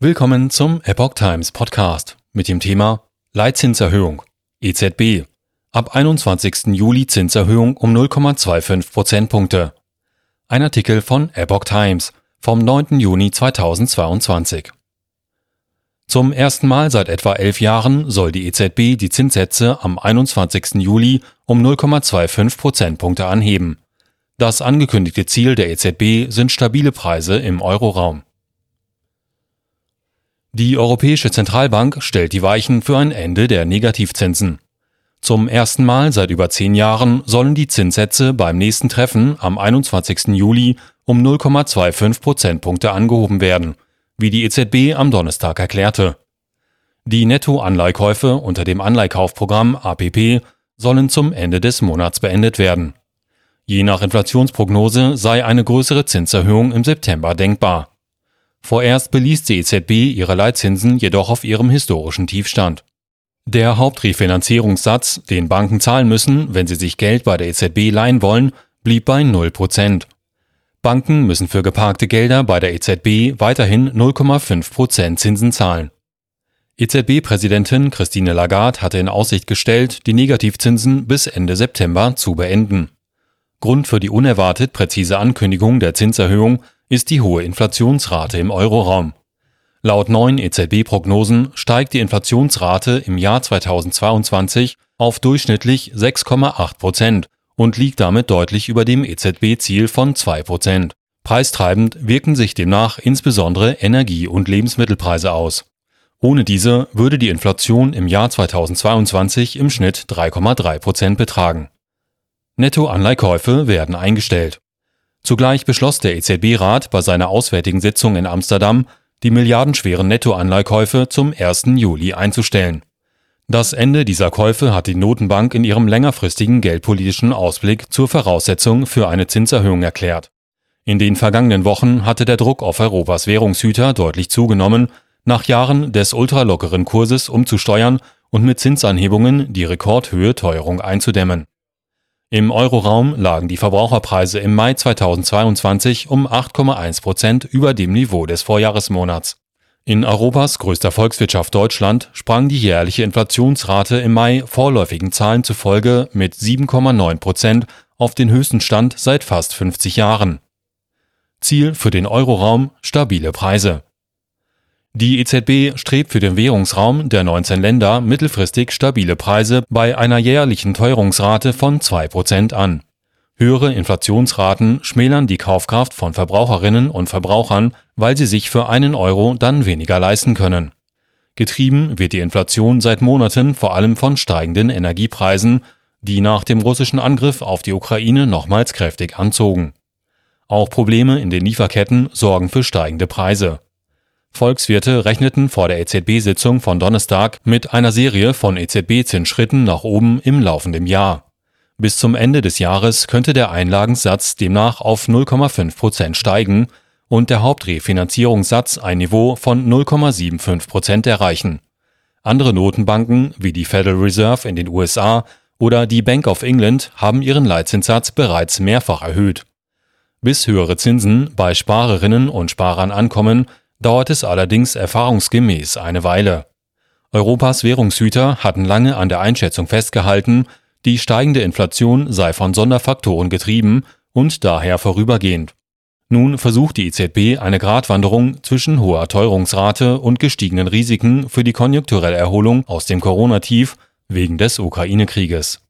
Willkommen zum Epoch Times Podcast mit dem Thema Leitzinserhöhung EZB ab 21. Juli Zinserhöhung um 0,25 Prozentpunkte. Ein Artikel von Epoch Times vom 9. Juni 2022. Zum ersten Mal seit etwa elf Jahren soll die EZB die Zinssätze am 21. Juli um 0,25 Prozentpunkte anheben. Das angekündigte Ziel der EZB sind stabile Preise im Euroraum. Die Europäische Zentralbank stellt die Weichen für ein Ende der Negativzinsen. Zum ersten Mal seit über zehn Jahren sollen die Zinssätze beim nächsten Treffen am 21. Juli um 0,25 Prozentpunkte angehoben werden, wie die EZB am Donnerstag erklärte. Die Nettoanleihkäufe unter dem Anleihkaufprogramm APP sollen zum Ende des Monats beendet werden. Je nach Inflationsprognose sei eine größere Zinserhöhung im September denkbar. Vorerst beließ die EZB ihre Leitzinsen jedoch auf ihrem historischen Tiefstand. Der Hauptrefinanzierungssatz, den Banken zahlen müssen, wenn sie sich Geld bei der EZB leihen wollen, blieb bei 0%. Banken müssen für geparkte Gelder bei der EZB weiterhin 0,5% Zinsen zahlen. EZB-Präsidentin Christine Lagarde hatte in Aussicht gestellt, die Negativzinsen bis Ende September zu beenden. Grund für die unerwartet präzise Ankündigung der Zinserhöhung ist die hohe Inflationsrate im Euroraum. Laut neuen EZB-Prognosen steigt die Inflationsrate im Jahr 2022 auf durchschnittlich 6,8 Prozent und liegt damit deutlich über dem EZB-Ziel von 2 Prozent. Preistreibend wirken sich demnach insbesondere Energie- und Lebensmittelpreise aus. Ohne diese würde die Inflation im Jahr 2022 im Schnitt 3,3 Prozent betragen. Nettoanleihkäufe werden eingestellt. Zugleich beschloss der EZB-Rat bei seiner auswärtigen Sitzung in Amsterdam, die milliardenschweren Nettoanleihkäufe zum 1. Juli einzustellen. Das Ende dieser Käufe hat die Notenbank in ihrem längerfristigen geldpolitischen Ausblick zur Voraussetzung für eine Zinserhöhung erklärt. In den vergangenen Wochen hatte der Druck auf Europas Währungshüter deutlich zugenommen, nach Jahren des ultralockeren Kurses umzusteuern und mit Zinsanhebungen die Rekordhöhe Teuerung einzudämmen. Im Euroraum lagen die Verbraucherpreise im Mai 2022 um 8,1 Prozent über dem Niveau des Vorjahresmonats. In Europas größter Volkswirtschaft Deutschland sprang die jährliche Inflationsrate im Mai vorläufigen Zahlen zufolge mit 7,9 Prozent auf den höchsten Stand seit fast 50 Jahren. Ziel für den Euroraum stabile Preise. Die EZB strebt für den Währungsraum der 19 Länder mittelfristig stabile Preise bei einer jährlichen Teuerungsrate von 2% an. Höhere Inflationsraten schmälern die Kaufkraft von Verbraucherinnen und Verbrauchern, weil sie sich für einen Euro dann weniger leisten können. Getrieben wird die Inflation seit Monaten vor allem von steigenden Energiepreisen, die nach dem russischen Angriff auf die Ukraine nochmals kräftig anzogen. Auch Probleme in den Lieferketten sorgen für steigende Preise. Volkswirte rechneten vor der EZB-Sitzung von Donnerstag mit einer Serie von EZB-Zinsschritten nach oben im laufenden Jahr. Bis zum Ende des Jahres könnte der Einlagensatz demnach auf 0,5 Prozent steigen und der Hauptrefinanzierungssatz ein Niveau von 0,75 Prozent erreichen. Andere Notenbanken wie die Federal Reserve in den USA oder die Bank of England haben ihren Leitzinssatz bereits mehrfach erhöht. Bis höhere Zinsen bei Sparerinnen und Sparern ankommen, dauert es allerdings erfahrungsgemäß eine Weile. Europas Währungshüter hatten lange an der Einschätzung festgehalten, die steigende Inflation sei von Sonderfaktoren getrieben und daher vorübergehend. Nun versucht die EZB eine Gratwanderung zwischen hoher Teuerungsrate und gestiegenen Risiken für die konjunkturelle Erholung aus dem Corona-Tief wegen des Ukraine-Krieges.